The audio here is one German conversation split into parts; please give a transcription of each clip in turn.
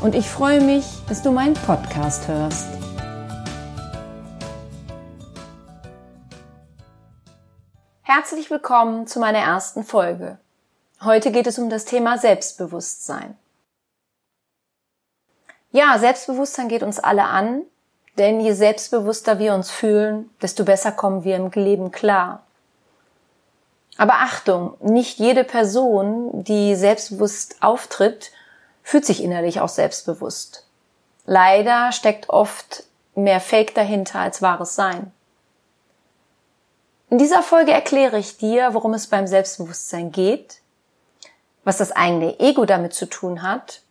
und ich freue mich, dass du meinen Podcast hörst. Herzlich willkommen zu meiner ersten Folge. Heute geht es um das Thema Selbstbewusstsein. Ja, Selbstbewusstsein geht uns alle an, denn je selbstbewusster wir uns fühlen, desto besser kommen wir im Leben klar. Aber Achtung, nicht jede Person, die selbstbewusst auftritt, fühlt sich innerlich auch selbstbewusst. Leider steckt oft mehr Fake dahinter als wahres Sein. In dieser Folge erkläre ich dir, worum es beim Selbstbewusstsein geht, was das eigene Ego damit zu tun hat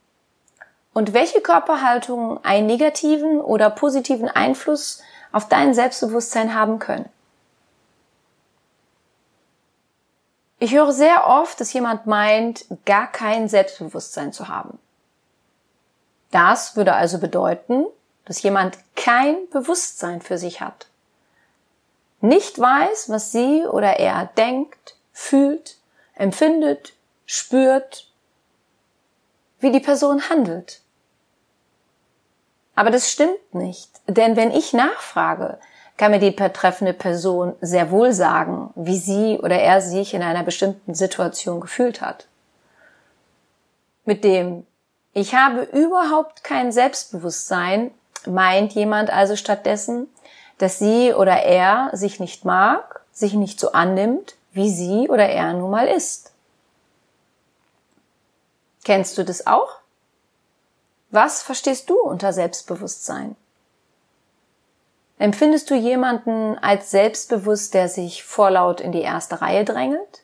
und welche Körperhaltungen einen negativen oder positiven Einfluss auf dein Selbstbewusstsein haben können. Ich höre sehr oft, dass jemand meint, gar kein Selbstbewusstsein zu haben. Das würde also bedeuten, dass jemand kein Bewusstsein für sich hat. Nicht weiß, was sie oder er denkt, fühlt, empfindet, spürt, wie die Person handelt. Aber das stimmt nicht, denn wenn ich nachfrage, kann mir die betreffende Person sehr wohl sagen, wie sie oder er sich in einer bestimmten Situation gefühlt hat. Mit dem ich habe überhaupt kein Selbstbewusstsein, meint jemand also stattdessen, dass sie oder er sich nicht mag, sich nicht so annimmt, wie sie oder er nun mal ist. Kennst du das auch? Was verstehst du unter Selbstbewusstsein? Empfindest du jemanden als selbstbewusst, der sich vorlaut in die erste Reihe drängelt?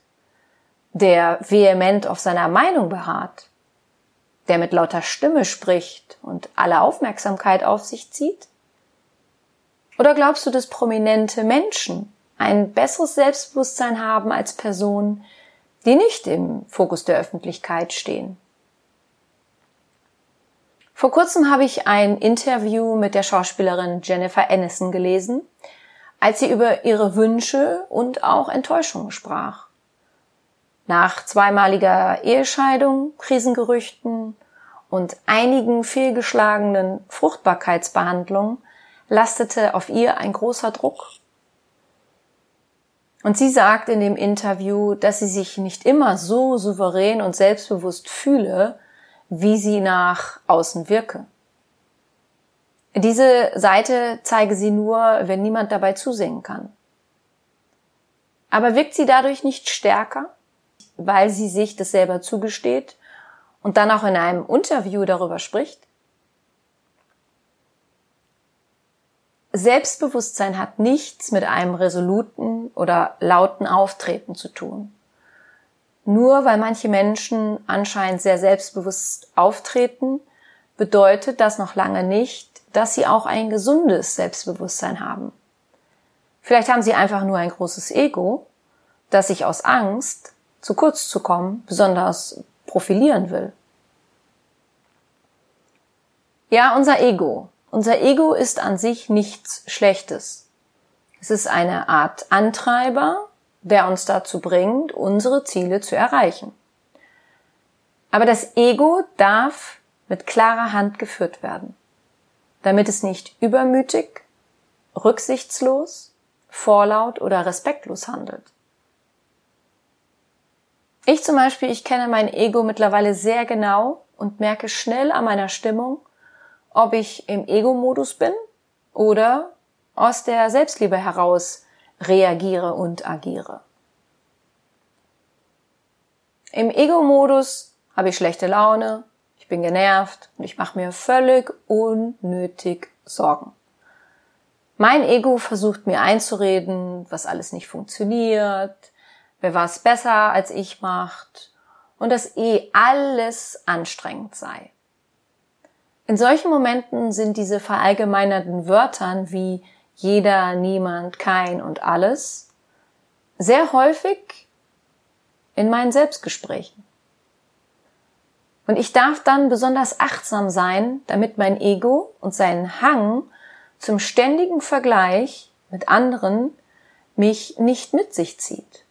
Der vehement auf seiner Meinung beharrt? Der mit lauter Stimme spricht und alle Aufmerksamkeit auf sich zieht? Oder glaubst du, dass prominente Menschen ein besseres Selbstbewusstsein haben als Personen, die nicht im Fokus der Öffentlichkeit stehen? Vor kurzem habe ich ein Interview mit der Schauspielerin Jennifer Aniston gelesen, als sie über ihre Wünsche und auch Enttäuschungen sprach. Nach zweimaliger Ehescheidung, Krisengerüchten und einigen fehlgeschlagenen Fruchtbarkeitsbehandlungen lastete auf ihr ein großer Druck. Und sie sagt in dem Interview, dass sie sich nicht immer so souverän und selbstbewusst fühle, wie sie nach außen wirke. Diese Seite zeige sie nur, wenn niemand dabei zusehen kann. Aber wirkt sie dadurch nicht stärker, weil sie sich das selber zugesteht und dann auch in einem Interview darüber spricht? Selbstbewusstsein hat nichts mit einem resoluten oder lauten Auftreten zu tun. Nur weil manche Menschen anscheinend sehr selbstbewusst auftreten, bedeutet das noch lange nicht, dass sie auch ein gesundes Selbstbewusstsein haben. Vielleicht haben sie einfach nur ein großes Ego, das sich aus Angst, zu kurz zu kommen, besonders profilieren will. Ja, unser Ego. Unser Ego ist an sich nichts Schlechtes. Es ist eine Art Antreiber, der uns dazu bringt, unsere Ziele zu erreichen. Aber das Ego darf mit klarer Hand geführt werden, damit es nicht übermütig, rücksichtslos, vorlaut oder respektlos handelt. Ich zum Beispiel, ich kenne mein Ego mittlerweile sehr genau und merke schnell an meiner Stimmung, ob ich im Ego-Modus bin oder aus der Selbstliebe heraus reagiere und agiere. Im Ego-Modus habe ich schlechte Laune, ich bin genervt und ich mache mir völlig unnötig Sorgen. Mein Ego versucht mir einzureden, was alles nicht funktioniert, wer was besser als ich macht und dass eh alles anstrengend sei. In solchen Momenten sind diese verallgemeinerten Wörtern wie jeder, niemand, kein und alles sehr häufig in meinen Selbstgesprächen. Und ich darf dann besonders achtsam sein, damit mein Ego und seinen Hang zum ständigen Vergleich mit anderen mich nicht mit sich zieht.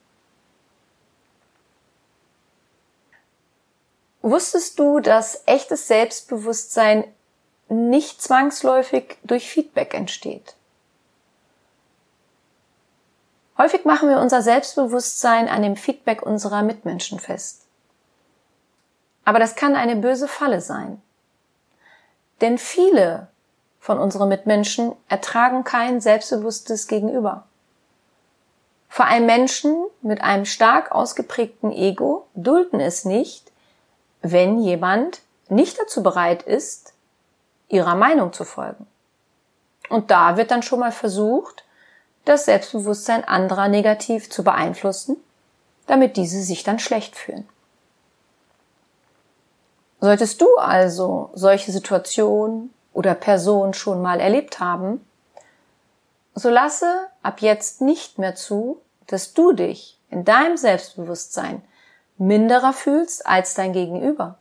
Wusstest du, dass echtes Selbstbewusstsein nicht zwangsläufig durch Feedback entsteht? Häufig machen wir unser Selbstbewusstsein an dem Feedback unserer Mitmenschen fest. Aber das kann eine böse Falle sein. Denn viele von unseren Mitmenschen ertragen kein selbstbewusstes Gegenüber. Vor allem Menschen mit einem stark ausgeprägten Ego dulden es nicht, wenn jemand nicht dazu bereit ist, ihrer Meinung zu folgen. Und da wird dann schon mal versucht, das Selbstbewusstsein anderer negativ zu beeinflussen, damit diese sich dann schlecht fühlen. Solltest du also solche Situationen oder Personen schon mal erlebt haben, so lasse ab jetzt nicht mehr zu, dass du dich in deinem Selbstbewusstsein minderer fühlst als dein Gegenüber.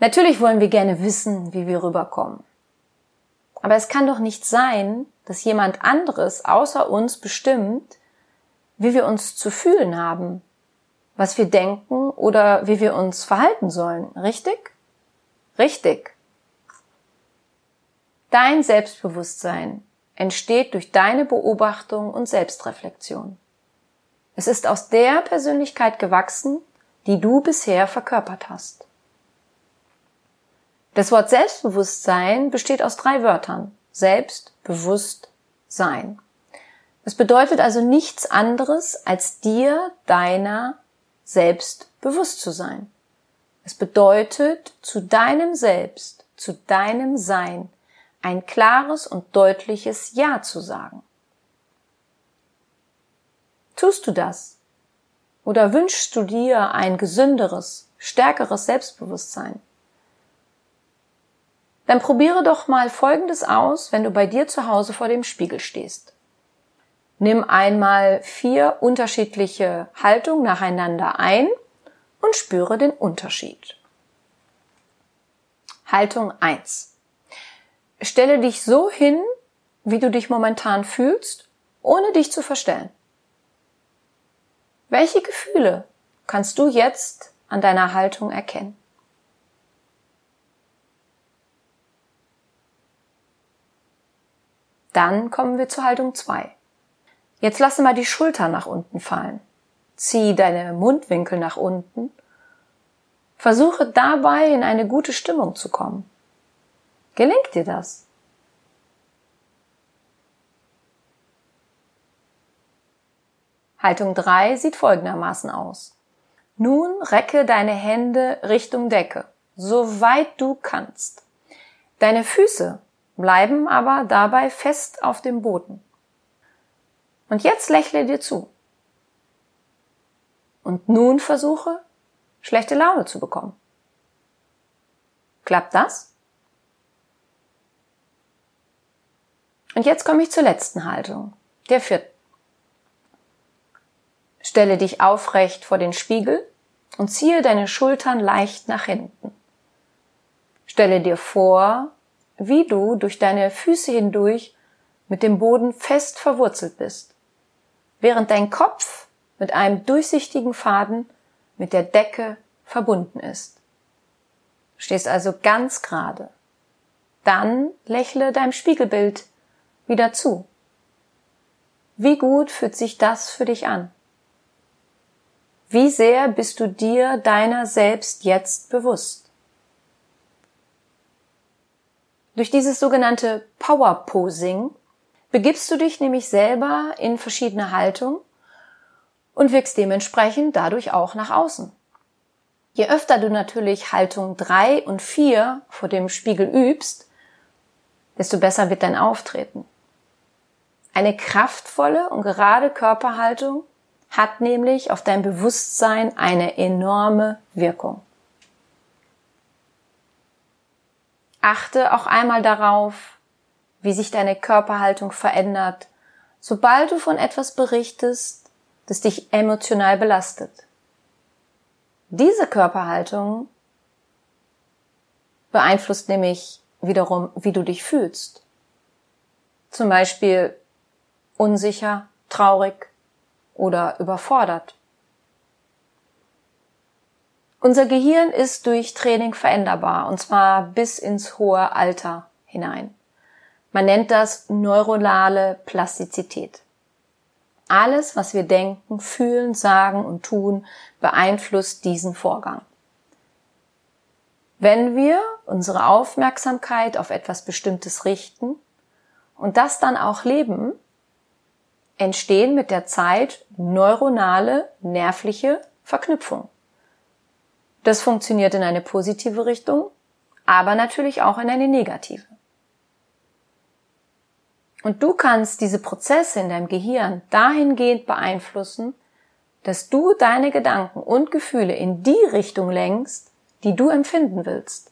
Natürlich wollen wir gerne wissen, wie wir rüberkommen. Aber es kann doch nicht sein, dass jemand anderes außer uns bestimmt, wie wir uns zu fühlen haben, was wir denken oder wie wir uns verhalten sollen. Richtig? Richtig. Dein Selbstbewusstsein entsteht durch deine Beobachtung und Selbstreflexion. Es ist aus der Persönlichkeit gewachsen, die du bisher verkörpert hast. Das Wort Selbstbewusstsein besteht aus drei Wörtern. Selbst, bewusst, sein. Es bedeutet also nichts anderes, als dir deiner selbst bewusst zu sein. Es bedeutet, zu deinem Selbst, zu deinem Sein ein klares und deutliches Ja zu sagen. Tust du das? Oder wünschst du dir ein gesünderes, stärkeres Selbstbewusstsein? Dann probiere doch mal Folgendes aus, wenn du bei dir zu Hause vor dem Spiegel stehst. Nimm einmal vier unterschiedliche Haltungen nacheinander ein und spüre den Unterschied. Haltung 1. Stelle dich so hin, wie du dich momentan fühlst, ohne dich zu verstellen. Welche Gefühle kannst du jetzt an deiner Haltung erkennen? Dann kommen wir zur Haltung 2. Jetzt lasse mal die Schultern nach unten fallen. Zieh deine Mundwinkel nach unten. Versuche dabei in eine gute Stimmung zu kommen. Gelingt dir das? Haltung 3 sieht folgendermaßen aus. Nun recke deine Hände Richtung Decke, so weit du kannst. Deine Füße bleiben aber dabei fest auf dem Boden. Und jetzt lächle dir zu. Und nun versuche, schlechte Laune zu bekommen. Klappt das? Und jetzt komme ich zur letzten Haltung, der vierten. Stelle dich aufrecht vor den Spiegel und ziehe deine Schultern leicht nach hinten. Stelle dir vor, wie du durch deine Füße hindurch mit dem Boden fest verwurzelt bist, während dein Kopf mit einem durchsichtigen Faden mit der Decke verbunden ist. Du stehst also ganz gerade. Dann lächle deinem Spiegelbild wieder zu. Wie gut fühlt sich das für dich an? Wie sehr bist du dir deiner selbst jetzt bewusst? Durch dieses sogenannte Power Posing begibst du dich nämlich selber in verschiedene Haltungen und wirkst dementsprechend dadurch auch nach außen. Je öfter du natürlich Haltung 3 und 4 vor dem Spiegel übst, desto besser wird dein Auftreten. Eine kraftvolle und gerade Körperhaltung hat nämlich auf dein Bewusstsein eine enorme Wirkung. Achte auch einmal darauf, wie sich deine Körperhaltung verändert, sobald du von etwas berichtest, das dich emotional belastet. Diese Körperhaltung beeinflusst nämlich wiederum, wie du dich fühlst. Zum Beispiel unsicher, traurig oder überfordert. Unser Gehirn ist durch Training veränderbar, und zwar bis ins hohe Alter hinein. Man nennt das neuronale Plastizität. Alles, was wir denken, fühlen, sagen und tun, beeinflusst diesen Vorgang. Wenn wir unsere Aufmerksamkeit auf etwas Bestimmtes richten und das dann auch leben, entstehen mit der Zeit neuronale, nervliche Verknüpfungen. Das funktioniert in eine positive Richtung, aber natürlich auch in eine negative. Und du kannst diese Prozesse in deinem Gehirn dahingehend beeinflussen, dass du deine Gedanken und Gefühle in die Richtung lenkst, die du empfinden willst.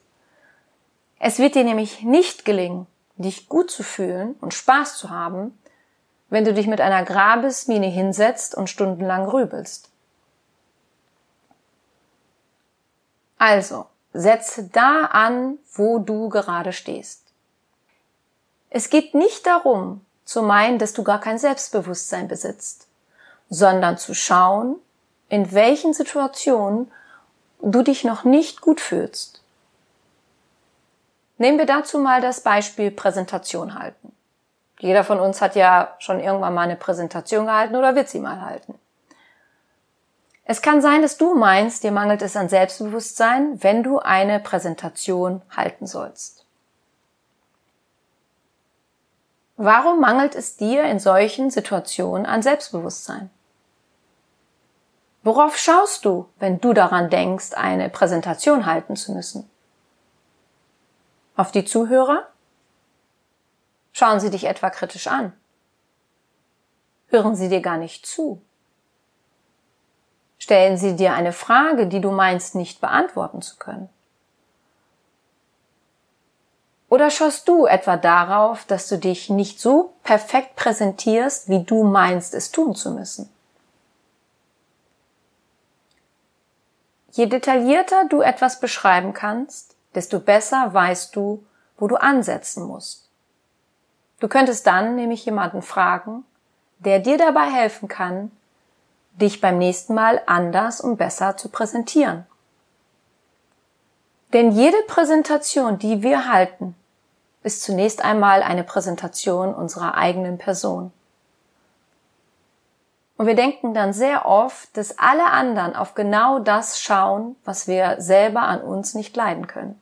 Es wird dir nämlich nicht gelingen, dich gut zu fühlen und Spaß zu haben, wenn du dich mit einer Grabesmine hinsetzt und stundenlang grübelst. Also, setze da an, wo du gerade stehst. Es geht nicht darum, zu meinen, dass du gar kein Selbstbewusstsein besitzt, sondern zu schauen, in welchen Situationen du dich noch nicht gut fühlst. Nehmen wir dazu mal das Beispiel Präsentation halten. Jeder von uns hat ja schon irgendwann mal eine Präsentation gehalten oder wird sie mal halten. Es kann sein, dass du meinst, dir mangelt es an Selbstbewusstsein, wenn du eine Präsentation halten sollst. Warum mangelt es dir in solchen Situationen an Selbstbewusstsein? Worauf schaust du, wenn du daran denkst, eine Präsentation halten zu müssen? Auf die Zuhörer? Schauen sie dich etwa kritisch an? Hören sie dir gar nicht zu? Stellen sie dir eine Frage, die du meinst nicht beantworten zu können? Oder schaust du etwa darauf, dass du dich nicht so perfekt präsentierst, wie du meinst, es tun zu müssen? Je detaillierter du etwas beschreiben kannst, desto besser weißt du, wo du ansetzen musst. Du könntest dann nämlich jemanden fragen, der dir dabei helfen kann, dich beim nächsten Mal anders und besser zu präsentieren. Denn jede Präsentation, die wir halten, ist zunächst einmal eine Präsentation unserer eigenen Person. Und wir denken dann sehr oft, dass alle anderen auf genau das schauen, was wir selber an uns nicht leiden können.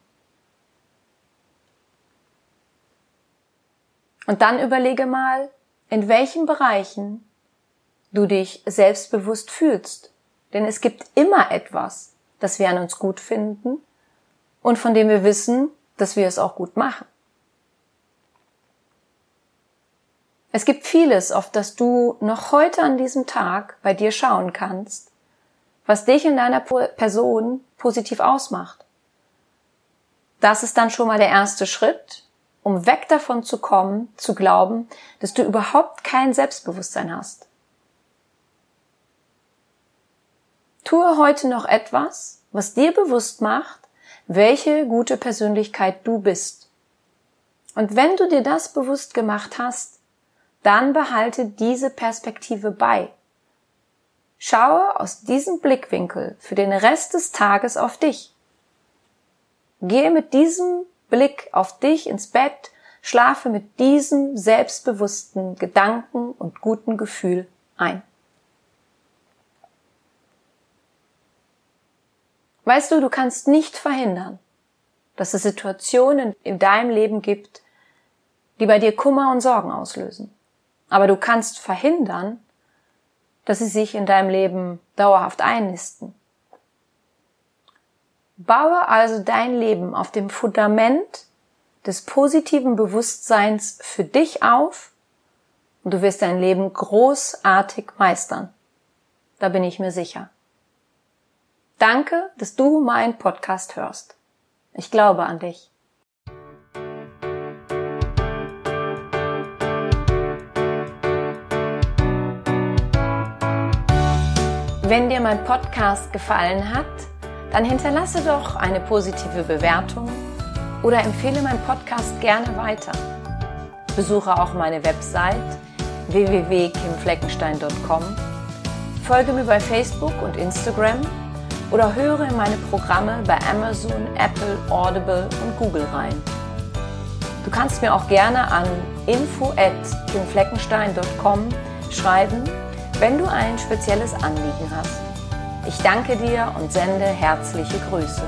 Und dann überlege mal, in welchen Bereichen du dich selbstbewusst fühlst. Denn es gibt immer etwas, das wir an uns gut finden und von dem wir wissen, dass wir es auch gut machen. Es gibt vieles, auf das du noch heute an diesem Tag bei dir schauen kannst, was dich in deiner Person positiv ausmacht. Das ist dann schon mal der erste Schritt, um weg davon zu kommen, zu glauben, dass du überhaupt kein Selbstbewusstsein hast. Tue heute noch etwas, was dir bewusst macht, welche gute Persönlichkeit du bist. Und wenn du dir das bewusst gemacht hast, dann behalte diese Perspektive bei. Schaue aus diesem Blickwinkel für den Rest des Tages auf dich. Gehe mit diesem Blick auf dich ins Bett, schlafe mit diesem selbstbewussten Gedanken und guten Gefühl ein. Weißt du, du kannst nicht verhindern, dass es Situationen in deinem Leben gibt, die bei dir Kummer und Sorgen auslösen. Aber du kannst verhindern, dass sie sich in deinem Leben dauerhaft einnisten. Baue also dein Leben auf dem Fundament des positiven Bewusstseins für dich auf und du wirst dein Leben großartig meistern. Da bin ich mir sicher. Danke, dass du meinen Podcast hörst. Ich glaube an dich. Wenn dir mein Podcast gefallen hat, dann hinterlasse doch eine positive Bewertung oder empfehle meinen Podcast gerne weiter. Besuche auch meine Website www.kimfleckenstein.com. Folge mir bei Facebook und Instagram oder höre in meine Programme bei Amazon, Apple, Audible und Google rein. Du kannst mir auch gerne an info@kimfleckenstein.com schreiben, wenn du ein spezielles Anliegen hast. Ich danke dir und sende herzliche Grüße.